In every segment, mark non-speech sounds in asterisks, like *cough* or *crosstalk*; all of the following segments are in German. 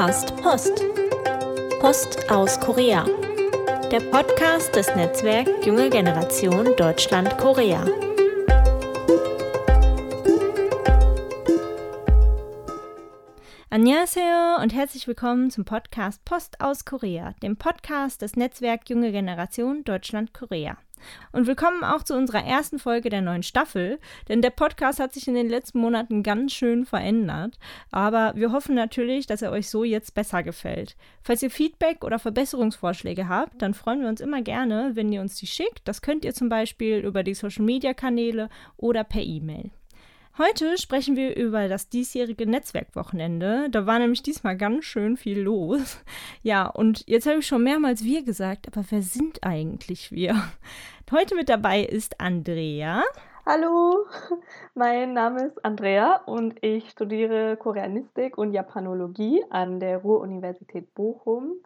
Podcast Post. Post aus Korea. Der Podcast des Netzwerks Junge Generation Deutschland-Korea. Annyeonghaseyo und herzlich willkommen zum Podcast Post aus Korea, dem Podcast des Netzwerks Junge Generation Deutschland-Korea. Und willkommen auch zu unserer ersten Folge der neuen Staffel, denn der Podcast hat sich in den letzten Monaten ganz schön verändert. Aber wir hoffen natürlich, dass er euch so jetzt besser gefällt. Falls ihr Feedback oder Verbesserungsvorschläge habt, dann freuen wir uns immer gerne, wenn ihr uns die schickt. Das könnt ihr zum Beispiel über die Social Media Kanäle oder per E-Mail. Heute sprechen wir über das diesjährige Netzwerkwochenende. Da war nämlich diesmal ganz schön viel los. *laughs* Ja, und jetzt habe ich schon mehrmals wir gesagt, aber wer sind eigentlich wir? *laughs* Heute mit dabei ist Andrea. Hallo, *laughs* mein Name ist Andrea und ich studiere Koreanistik und Japanologie an der Ruhr-Universität Bochum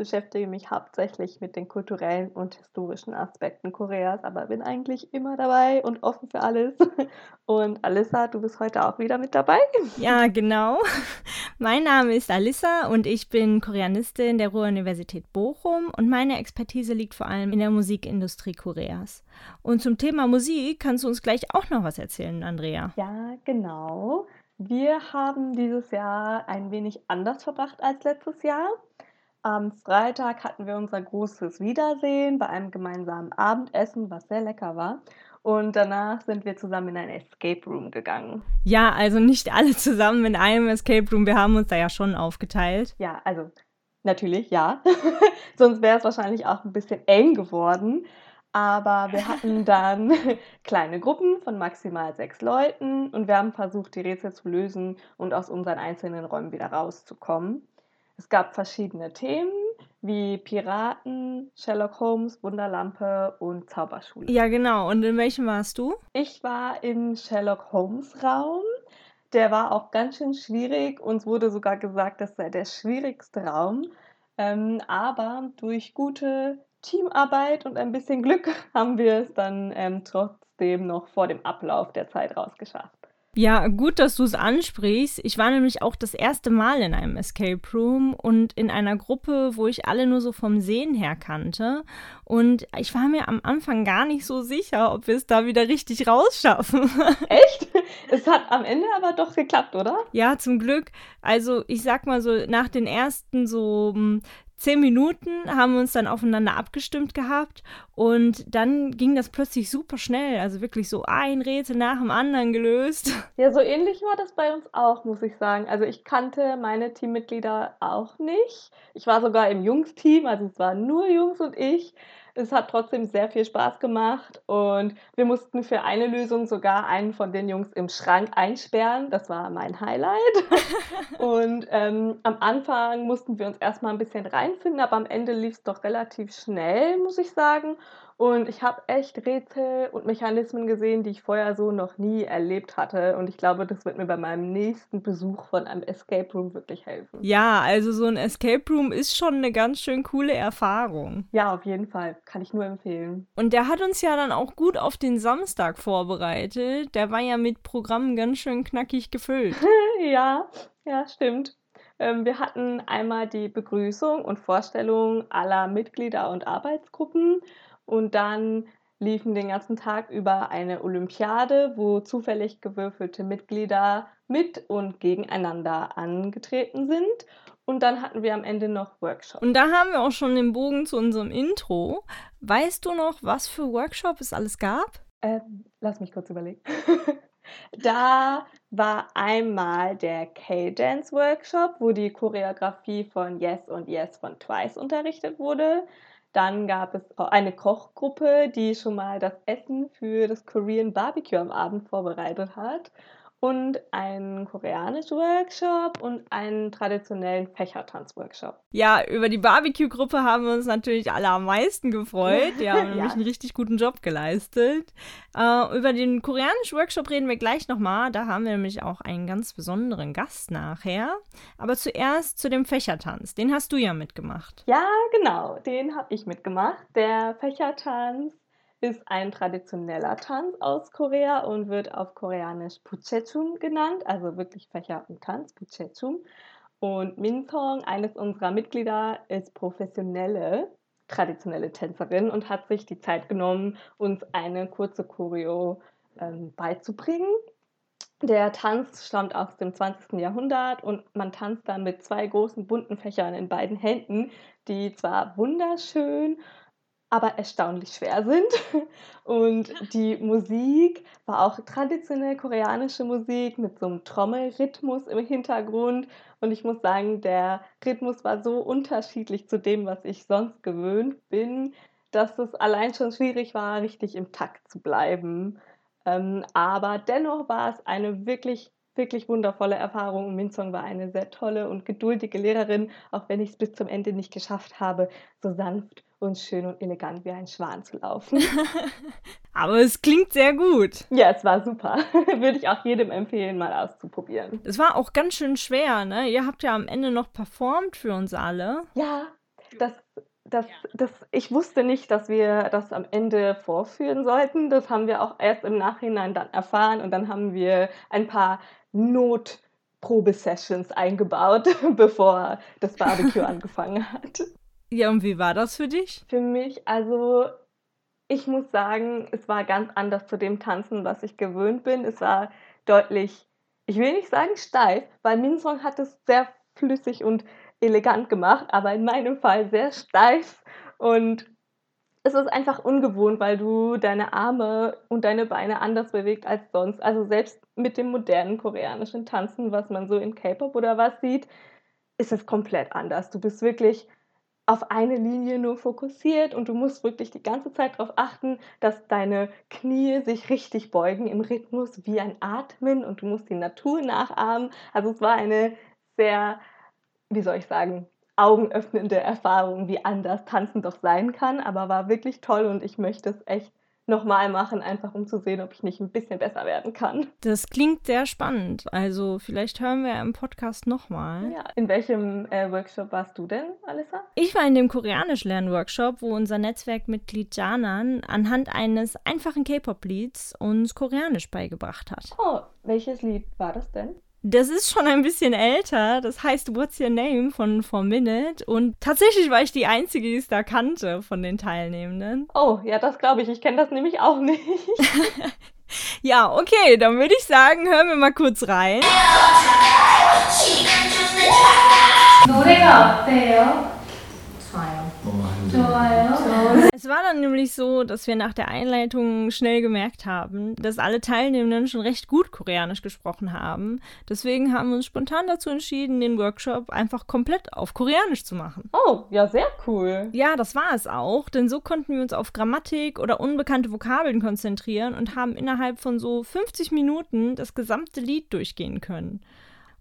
beschäftige mich hauptsächlich mit den kulturellen und historischen Aspekten Koreas, aber bin eigentlich immer dabei und offen für alles. *laughs* Und Alissa, du bist heute auch wieder mit dabei? Ja, genau. *laughs* Mein Name ist Alissa und ich bin Koreanistin der Ruhr-Universität Bochum und meine Expertise liegt vor allem in der Musikindustrie Koreas. Und zum Thema Musik kannst du uns gleich auch noch was erzählen, Andrea. Ja, genau. Wir haben dieses Jahr ein wenig anders verbracht als letztes Jahr. Am Freitag hatten wir unser großes Wiedersehen bei einem gemeinsamen Abendessen, was sehr lecker war. Und danach sind wir zusammen in ein Escape Room gegangen. Ja, also nicht alle zusammen in einem Escape Room. Wir haben uns da ja schon aufgeteilt. Ja, also natürlich, ja. *laughs* Sonst wäre es wahrscheinlich auch ein bisschen eng geworden. Aber wir hatten *laughs* dann *laughs* kleine Gruppen von maximal sechs Leuten und wir haben versucht, die Rätsel zu lösen und aus unseren einzelnen Räumen wieder rauszukommen. Es gab verschiedene Themen wie Piraten, Sherlock Holmes, Wunderlampe und Zauberschule. Ja, genau. Und in welchem warst du? Ich war im Sherlock Holmes Raum. Der war auch ganz schön schwierig. Uns wurde sogar gesagt, das sei der schwierigste Raum. Ähm, aber durch gute Teamarbeit und ein bisschen Glück *laughs* haben wir es dann ähm, trotzdem noch vor dem Ablauf der Zeit rausgeschafft. Ja, gut, dass du es ansprichst. Ich war nämlich auch das erste Mal in einem Escape Room und in einer Gruppe, wo ich alle nur so vom Sehen her kannte. Und ich war mir am Anfang gar nicht so sicher, ob wir es da wieder richtig rausschaffen. *laughs* Echt? Es hat am Ende aber doch geklappt, oder? Ja, zum Glück. Also ich sag mal so, nach den ersten so hm, zehn Minuten haben wir uns dann aufeinander abgestimmt gehabt und dann ging das plötzlich super schnell. Also wirklich so ein Rätsel nach dem anderen gelöst. *laughs* Ja, so ähnlich war das bei uns auch, muss ich sagen. Also ich kannte meine Teammitglieder auch nicht. Ich war sogar im Jungs-Team, also es waren nur Jungs und ich. Es hat trotzdem sehr viel Spaß gemacht und wir mussten für eine Lösung sogar einen von den Jungs im Schrank einsperren. Das war mein Highlight. *laughs* und ähm, am Anfang mussten wir uns erstmal ein bisschen reinfinden, aber am Ende lief es doch relativ schnell, muss ich sagen. Und ich habe echt Rätsel und Mechanismen gesehen, die ich vorher so noch nie erlebt hatte. Und ich glaube, das wird mir bei meinem nächsten Besuch von einem Escape Room wirklich helfen. Ja, also so ein Escape Room ist schon eine ganz schön coole Erfahrung. Ja, auf jeden Fall. Kann ich nur empfehlen. Und der hat uns ja dann auch gut auf den Samstag vorbereitet. Der war ja mit Programmen ganz schön knackig gefüllt. *laughs* ja, ja, stimmt. Ähm, wir hatten einmal die Begrüßung und Vorstellung aller Mitglieder und Arbeitsgruppen und dann liefen den ganzen Tag über eine Olympiade, wo zufällig gewürfelte Mitglieder mit und gegeneinander angetreten sind. Und dann hatten wir am Ende noch Workshops. Und da haben wir auch schon den Bogen zu unserem Intro. Weißt du noch, was für Workshops es alles gab? Ähm, lass mich kurz überlegen. *laughs* da war einmal der K-Dance Workshop, wo die Choreografie von Yes und Yes von Twice unterrichtet wurde. Dann gab es eine Kochgruppe, die schon mal das Essen für das Korean Barbecue am Abend vorbereitet hat und einen koreanischen Workshop und einen traditionellen Fächertanz-Workshop. Ja, über die Barbecue-Gruppe haben wir uns natürlich alle am meisten gefreut. Die *laughs* haben ja. nämlich einen richtig guten Job geleistet. Äh, über den koreanischen Workshop reden wir gleich nochmal. Da haben wir nämlich auch einen ganz besonderen Gast nachher. Aber zuerst zu dem Fächertanz. Den hast du ja mitgemacht. Ja, genau. Den habe ich mitgemacht. Der Fächertanz ist ein traditioneller Tanz aus Korea und wird auf Koreanisch Puchechum genannt, also wirklich Fächer und Tanz, Puchechum. Und Minthong, eines unserer Mitglieder, ist professionelle, traditionelle Tänzerin und hat sich die Zeit genommen, uns eine kurze Choreo ähm, beizubringen. Der Tanz stammt aus dem 20. Jahrhundert und man tanzt dann mit zwei großen bunten Fächern in beiden Händen, die zwar wunderschön aber erstaunlich schwer sind. Und die Musik war auch traditionell koreanische Musik mit so einem Trommelrhythmus im Hintergrund. Und ich muss sagen, der Rhythmus war so unterschiedlich zu dem, was ich sonst gewöhnt bin, dass es allein schon schwierig war, richtig im Takt zu bleiben. Ähm, aber dennoch war es eine wirklich wirklich wundervolle Erfahrung. Und Minzong war eine sehr tolle und geduldige Lehrerin, auch wenn ich es bis zum Ende nicht geschafft habe, so sanft und schön und elegant wie ein Schwan zu laufen. *laughs* Aber es klingt sehr gut. Ja, es war super. *laughs* Würde ich auch jedem empfehlen, mal auszuprobieren. Es war auch ganz schön schwer, ne? Ihr habt ja am Ende noch performt für uns alle. Ja, das das, das, ich wusste nicht, dass wir das am Ende vorführen sollten. Das haben wir auch erst im Nachhinein dann erfahren und dann haben wir ein paar Notprobe-Sessions eingebaut, *laughs* bevor das Barbecue angefangen hat. Ja, und wie war das für dich? Für mich, also ich muss sagen, es war ganz anders zu dem Tanzen, was ich gewöhnt bin. Es war deutlich, ich will nicht sagen steif, weil Minsong hat es sehr flüssig und elegant gemacht, aber in meinem Fall sehr steif und es ist einfach ungewohnt, weil du deine Arme und deine Beine anders bewegt als sonst. Also selbst mit dem modernen koreanischen Tanzen, was man so in K-Pop oder was sieht, ist es komplett anders. Du bist wirklich auf eine Linie nur fokussiert und du musst wirklich die ganze Zeit darauf achten, dass deine Knie sich richtig beugen im Rhythmus wie ein Atmen und du musst die Natur nachahmen. Also es war eine sehr, wie soll ich sagen, augenöffnende Erfahrung, wie anders Tanzen doch sein kann, aber war wirklich toll und ich möchte es echt nochmal machen, einfach um zu sehen, ob ich nicht ein bisschen besser werden kann. Das klingt sehr spannend. Also vielleicht hören wir im Podcast nochmal. Ja, in welchem äh, Workshop warst du denn, Alissa? Ich war in dem Koreanisch-Lernen-Workshop, wo unser Netzwerkmitglied Janan anhand eines einfachen K-Pop-Lieds uns Koreanisch beigebracht hat. Oh, welches Lied war das denn? Das ist schon ein bisschen älter. Das heißt What's Your Name von Four Minute. Und tatsächlich war ich die Einzige, die es da kannte von den Teilnehmenden. Oh, ja, das glaube ich. Ich kenne das nämlich auch nicht. *laughs* ja, okay, dann würde ich sagen, hören wir mal kurz rein. 노래가 어때요? Es war dann nämlich so, dass wir nach der Einleitung schnell gemerkt haben, dass alle Teilnehmenden schon recht gut Koreanisch gesprochen haben. Deswegen haben wir uns spontan dazu entschieden, den Workshop einfach komplett auf Koreanisch zu machen. Oh, ja, sehr cool. Ja, das war es auch, denn so konnten wir uns auf Grammatik oder unbekannte Vokabeln konzentrieren und haben innerhalb von so 50 Minuten das gesamte Lied durchgehen können.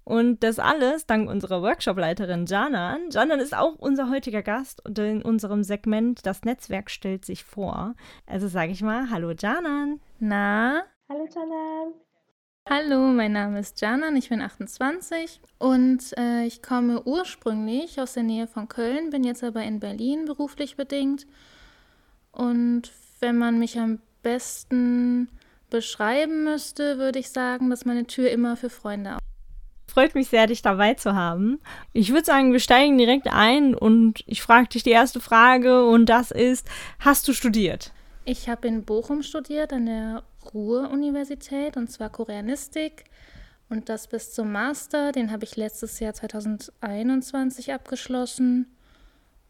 Und das alles dank unserer Workshopleiterin Janan. Janan ist auch unser heutiger Gast und in unserem Segment Das Netzwerk stellt sich vor. Also sage ich mal, hallo Janan. Na? Hallo Janan. Hallo, mein Name ist Janan, ich bin 28 und äh, ich komme ursprünglich aus der Nähe von Köln, bin jetzt aber in Berlin beruflich bedingt. Und wenn man mich am besten beschreiben müsste, würde ich sagen, dass meine Tür immer für Freunde Freut mich sehr, dich dabei zu haben. Ich würde sagen, wir steigen direkt ein und ich frage dich die erste Frage und das ist, hast du studiert? Ich habe in Bochum studiert an der Ruhr-Universität und zwar Koreanistik und das bis zum Master. Den habe ich letztes Jahr 2021 abgeschlossen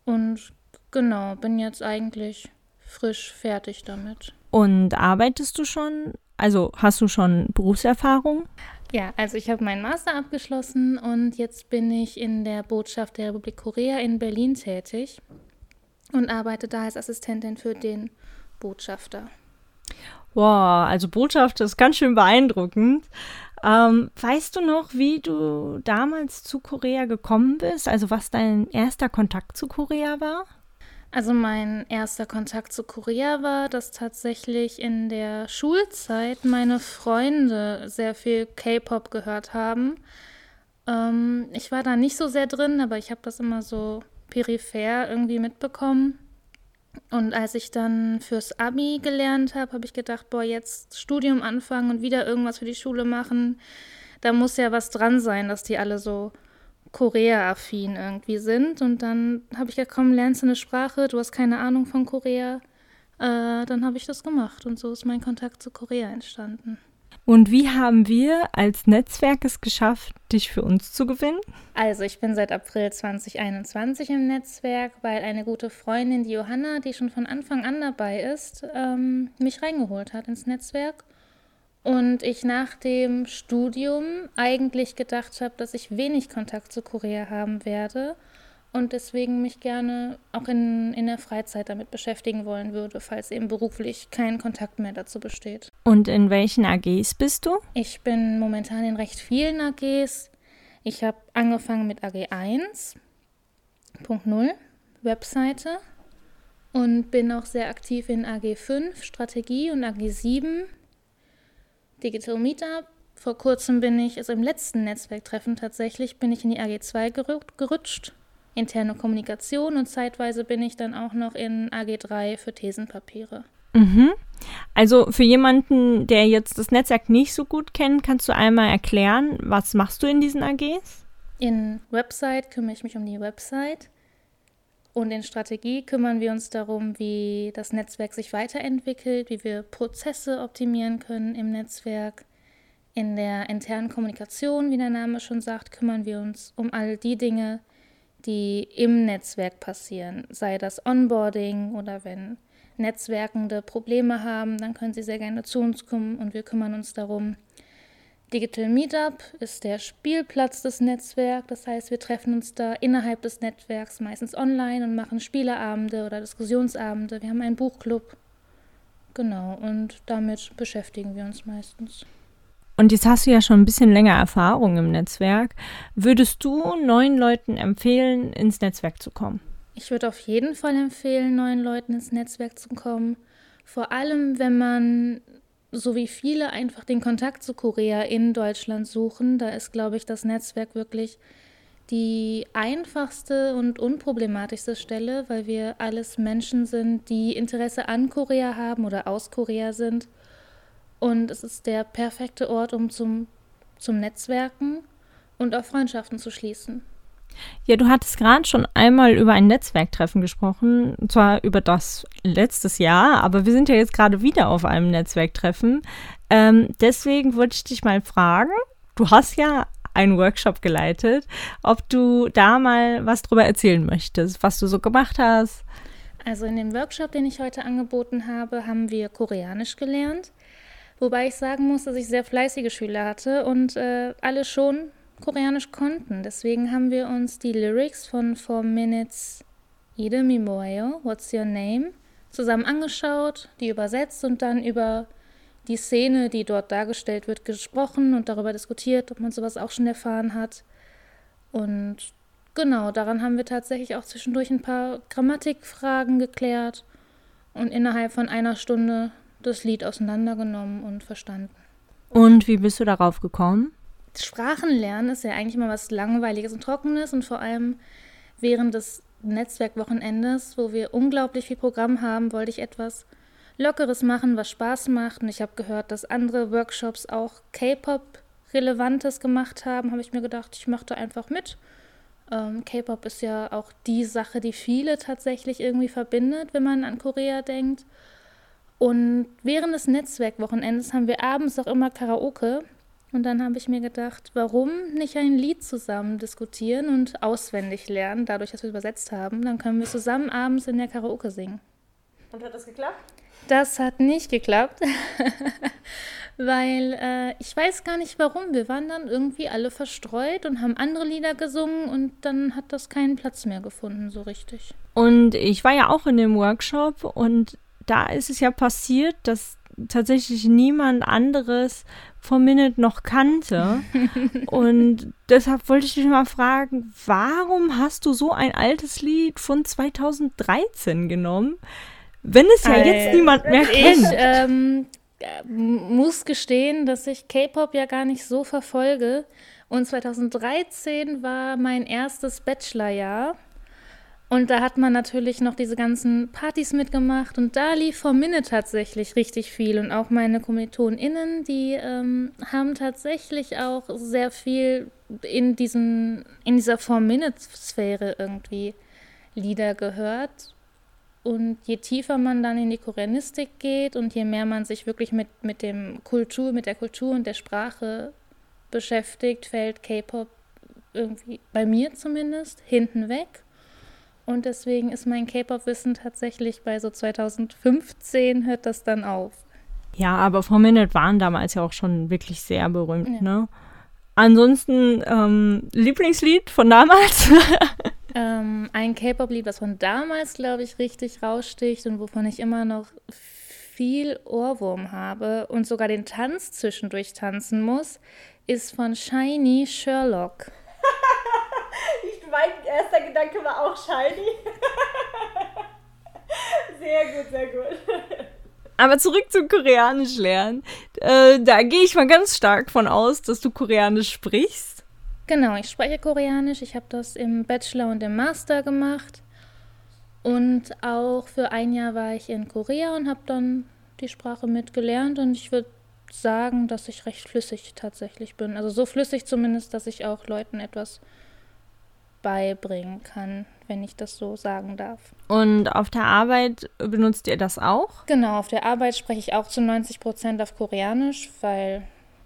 und genau, bin jetzt eigentlich frisch fertig damit. Und arbeitest du schon? Also hast du schon Berufserfahrung? Ja, also ich habe meinen Master abgeschlossen und jetzt bin ich in der Botschaft der Republik Korea in Berlin tätig und arbeite da als Assistentin für den Botschafter. Wow, also Botschafter ist ganz schön beeindruckend. Ähm, weißt du noch, wie du damals zu Korea gekommen bist? Also was dein erster Kontakt zu Korea war? Also mein erster Kontakt zu Korea war, dass tatsächlich in der Schulzeit meine Freunde sehr viel K-Pop gehört haben. Ähm, ich war da nicht so sehr drin, aber ich habe das immer so peripher irgendwie mitbekommen. Und als ich dann fürs Abi gelernt habe, habe ich gedacht, boah, jetzt Studium anfangen und wieder irgendwas für die Schule machen. Da muss ja was dran sein, dass die alle so Korea-affin irgendwie sind. Und dann habe ich gesagt, komm, lernst du eine Sprache, du hast keine Ahnung von Korea. Äh, dann habe ich das gemacht und so ist mein Kontakt zu Korea entstanden. Und wie haben wir als Netzwerk es geschafft, dich für uns zu gewinnen? Also ich bin seit April 2021 im Netzwerk, weil eine gute Freundin, die Johanna, die schon von Anfang an dabei ist, ähm, mich reingeholt hat ins Netzwerk. Und ich nach dem Studium eigentlich gedacht habe, dass ich wenig Kontakt zu Korea haben werde und deswegen mich gerne auch in, in der Freizeit damit beschäftigen wollen würde, falls eben beruflich kein Kontakt mehr dazu besteht. Und in welchen AGs bist du? Ich bin momentan in recht vielen AGs. Ich habe angefangen mit AG 1.0, Webseite, und bin auch sehr aktiv in AG 5, Strategie, und AG 7, Digital Meetup. Vor kurzem bin ich, also im letzten Netzwerktreffen tatsächlich, bin ich in die AG 2 gerutscht interne Kommunikation und zeitweise bin ich dann auch noch in AG3 für Thesenpapiere. Mhm. Also für jemanden, der jetzt das Netzwerk nicht so gut kennt, kannst du einmal erklären, was machst du in diesen AGs? In Website kümmere ich mich um die Website und in Strategie kümmern wir uns darum, wie das Netzwerk sich weiterentwickelt, wie wir Prozesse optimieren können im Netzwerk. In der internen Kommunikation, wie der Name schon sagt, kümmern wir uns um all die Dinge, die im Netzwerk passieren, sei das Onboarding oder wenn Netzwerkende Probleme haben, dann können sie sehr gerne zu uns kommen und wir kümmern uns darum. Digital Meetup ist der Spielplatz des Netzwerks, das heißt, wir treffen uns da innerhalb des Netzwerks, meistens online und machen Spieleabende oder Diskussionsabende. Wir haben einen Buchclub. Genau, und damit beschäftigen wir uns meistens. Und jetzt hast du ja schon ein bisschen länger Erfahrung im Netzwerk. Würdest du neuen Leuten empfehlen, ins Netzwerk zu kommen? Ich würde auf jeden Fall empfehlen, neuen Leuten ins Netzwerk zu kommen. Vor allem, wenn man, so wie viele, einfach den Kontakt zu Korea in Deutschland suchen. Da ist, glaube ich, das Netzwerk wirklich die einfachste und unproblematischste Stelle, weil wir alles Menschen sind, die Interesse an Korea haben oder aus Korea sind und es ist der perfekte Ort, um zum, zum Netzwerken und auch Freundschaften zu schließen. Ja, du hattest gerade schon einmal über ein Netzwerktreffen gesprochen, und zwar über das letztes Jahr, aber wir sind ja jetzt gerade wieder auf einem Netzwerktreffen. Ähm, deswegen wollte ich dich mal fragen, du hast ja einen Workshop geleitet, ob du da mal was drüber erzählen möchtest, was du so gemacht hast. Also in dem Workshop, den ich heute angeboten habe, haben wir Koreanisch gelernt. Wobei ich sagen muss, dass ich sehr fleißige Schüler hatte und äh, alle schon Koreanisch konnten. Deswegen haben wir uns die Lyrics von Four Minutes Idemi Moeo, What's Your Name, zusammen angeschaut, die übersetzt und dann über die Szene, die dort dargestellt wird, gesprochen und darüber diskutiert, ob man sowas auch schon erfahren hat. Und genau, daran haben wir tatsächlich auch zwischendurch ein paar Grammatikfragen geklärt und innerhalb von einer Stunde das Lied auseinandergenommen und verstanden. Und wie bist du darauf gekommen? Sprachenlernen ist ja eigentlich mal was Langweiliges und Trockenes und vor allem während des Netzwerkwochenendes, wo wir unglaublich viel Programm haben, wollte ich etwas Lockeres machen, was Spaß macht. Und ich habe gehört, dass andere Workshops auch K-Pop-Relevantes gemacht haben. Habe ich mir gedacht, ich mache da einfach mit. Ähm, K-Pop ist ja auch die Sache, die viele tatsächlich irgendwie verbindet, wenn man an Korea denkt. Und während des Netzwerkwochenendes haben wir abends auch immer Karaoke. Und dann habe ich mir gedacht, warum nicht ein Lied zusammen diskutieren und auswendig lernen, dadurch, dass wir übersetzt haben. Dann können wir zusammen abends in der Karaoke singen. Und hat das geklappt? Das hat nicht geklappt, *laughs* weil äh, ich weiß gar nicht warum. Wir waren dann irgendwie alle verstreut und haben andere Lieder gesungen und dann hat das keinen Platz mehr gefunden, so richtig. Und ich war ja auch in dem Workshop und da ist es ja passiert, dass tatsächlich niemand anderes von Minute noch kannte. *laughs* Und deshalb wollte ich dich mal fragen, warum hast du so ein altes Lied von 2013 genommen, wenn es ja jetzt äh, niemand mehr kennt? Ich ähm, muss gestehen, dass ich K-Pop ja gar nicht so verfolge. Und 2013 war mein erstes Bachelorjahr. Und da hat man natürlich noch diese ganzen Partys mitgemacht und da lief vor Minne tatsächlich richtig viel. Und auch meine KommilitonInnen, die ähm, haben tatsächlich auch sehr viel in, diesen, in dieser Four-Minute-Sphäre irgendwie Lieder gehört. Und je tiefer man dann in die Koreanistik geht und je mehr man sich wirklich mit, mit dem Kultur, mit der Kultur und der Sprache beschäftigt, fällt K-Pop irgendwie, bei mir zumindest, hinten weg. Und deswegen ist mein K-Pop-Wissen tatsächlich bei so 2015 hört das dann auf. Ja, aber Four Minute waren damals ja auch schon wirklich sehr berühmt, ja. ne? Ansonsten ähm, Lieblingslied von damals? *laughs* ähm, ein K-Pop-Lied, was von damals, glaube ich, richtig raussticht und wovon ich immer noch viel Ohrwurm habe und sogar den Tanz zwischendurch tanzen muss, ist von Shiny Sherlock mein erster Gedanke war auch shiny. sehr gut, sehr gut. Aber zurück zum Koreanisch lernen. Äh, da gehe ich mal ganz stark von aus, dass du Koreanisch sprichst. Genau, ich spreche Koreanisch. Ich habe das im Bachelor und im Master gemacht. Und auch für ein Jahr war ich in Korea und habe dann die Sprache mitgelernt. Und ich würde sagen, dass ich recht flüssig tatsächlich bin. Also so flüssig zumindest, dass ich auch Leuten etwas beibringen kann, wenn ich das so sagen darf. Und auf der Arbeit benutzt ihr das auch? Genau, auf der Arbeit spreche ich auch zu 90 Prozent auf Koreanisch, weil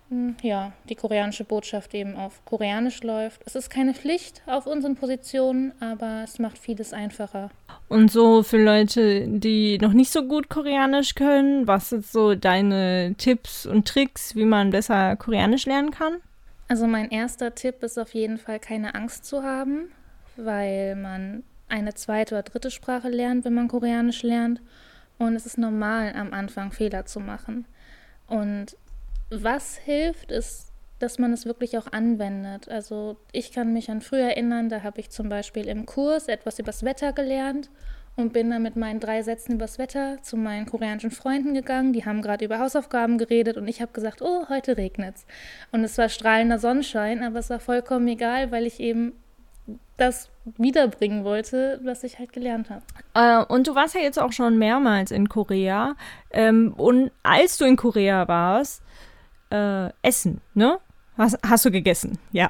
hm, ja, die koreanische Botschaft eben auf Koreanisch läuft. Es ist keine Pflicht auf unseren Positionen, aber es macht vieles einfacher. Und so für Leute, die noch nicht so gut Koreanisch können, was sind so deine Tipps und Tricks, wie man besser Koreanisch lernen kann? Also mein erster Tipp ist auf jeden Fall keine Angst zu haben, weil man eine zweite oder dritte Sprache lernt, wenn man Koreanisch lernt. Und es ist normal, am Anfang Fehler zu machen. Und was hilft, ist, dass man es wirklich auch anwendet. Also ich kann mich an früher erinnern, da habe ich zum Beispiel im Kurs etwas übers Wetter gelernt und bin dann mit meinen drei Sätzen übers Wetter zu meinen koreanischen Freunden gegangen. Die haben gerade über Hausaufgaben geredet und ich habe gesagt, oh, heute regnet's. Und es war strahlender Sonnenschein, aber es war vollkommen egal, weil ich eben das wiederbringen wollte, was ich halt gelernt habe. Äh, und du warst ja jetzt auch schon mehrmals in Korea. Ähm, und als du in Korea warst, äh, Essen, ne? Was hast du gegessen? Ja.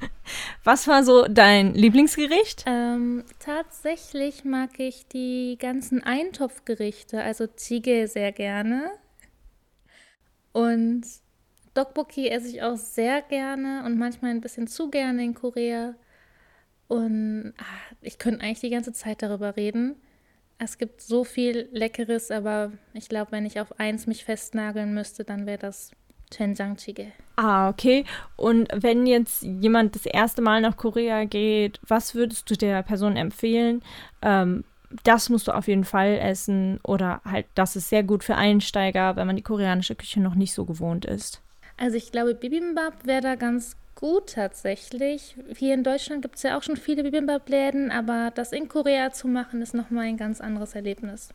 *laughs* Was war so dein Lieblingsgericht? Ähm, tatsächlich mag ich die ganzen Eintopfgerichte, also Jjigae sehr gerne. Und Dokboki esse ich auch sehr gerne und manchmal ein bisschen zu gerne in Korea. Und ach, ich könnte eigentlich die ganze Zeit darüber reden. Es gibt so viel Leckeres, aber ich glaube, wenn ich auf eins mich festnageln müsste, dann wäre das Chenjangchige. Ah, okay. Und wenn jetzt jemand das erste Mal nach Korea geht, was würdest du der Person empfehlen? Ähm, das musst du auf jeden Fall essen oder halt, das ist sehr gut für Einsteiger, wenn man die koreanische Küche noch nicht so gewohnt ist. Also ich glaube, Bibimbap wäre da ganz gut tatsächlich. Hier in Deutschland gibt es ja auch schon viele Bibimbap-Läden, aber das in Korea zu machen, ist nochmal ein ganz anderes Erlebnis.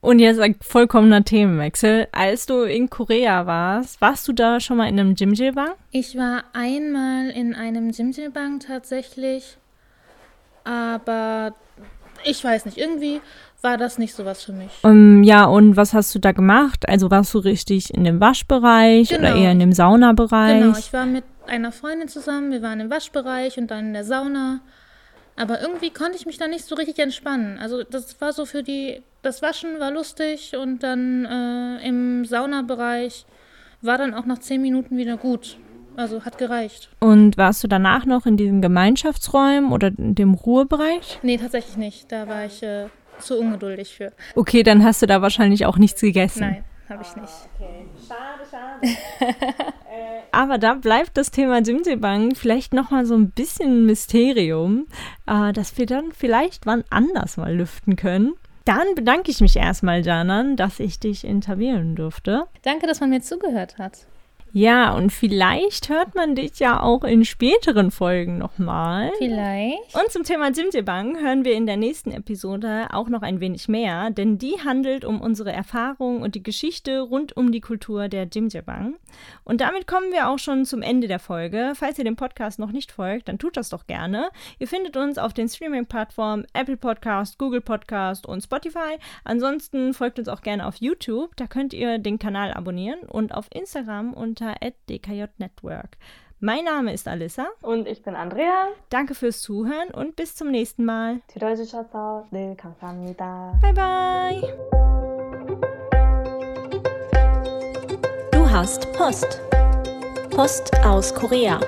Und jetzt ein vollkommener Themenwechsel. Als du in Korea warst, warst du da schon mal in einem Jimjilbang? Ich war einmal in einem Jimjilbang tatsächlich, aber ich weiß nicht, irgendwie war das nicht so was für mich. Um, ja, und was hast du da gemacht? Also warst du richtig in dem Waschbereich genau. oder eher in dem Saunabereich? Genau, ich war mit einer Freundin zusammen, wir waren im Waschbereich und dann in der Sauna. Aber irgendwie konnte ich mich da nicht so richtig entspannen. Also das war so für die, das Waschen war lustig und dann äh, im Saunabereich war dann auch nach zehn Minuten wieder gut. Also hat gereicht. Und warst du danach noch in diesen Gemeinschaftsräumen oder in dem Ruhebereich? Nee, tatsächlich nicht. Da war ich äh, zu ungeduldig für. Okay, dann hast du da wahrscheinlich auch nichts gegessen. Nein, habe ich nicht. Okay. Schade, schade. *laughs* Aber da bleibt das Thema Jimjibang vielleicht nochmal so ein bisschen Mysterium, äh, das wir dann vielleicht wann anders mal lüften können. Dann bedanke ich mich erstmal, Janan, dass ich dich interviewen durfte. Danke, dass man mir zugehört hat. Ja, und vielleicht hört man dich ja auch in späteren Folgen nochmal. Vielleicht. Und zum Thema Jimjibang hören wir in der nächsten Episode auch noch ein wenig mehr, denn die handelt um unsere Erfahrung und die Geschichte rund um die Kultur der Jimjibang. Und damit kommen wir auch schon zum Ende der Folge. Falls ihr dem Podcast noch nicht folgt, dann tut das doch gerne. Ihr findet uns auf den Streaming-Plattformen Apple Podcast, Google Podcast und Spotify. Ansonsten folgt uns auch gerne auf YouTube, da könnt ihr den Kanal abonnieren und auf Instagram unter unter @dkjnetwork. Mein Name ist Alissa. Und ich bin Andrea. Danke fürs Zuhören und bis zum nächsten Mal. 들어주셔서 늘 감사합니다. Bye bye. Du hast Post. Post aus Korea.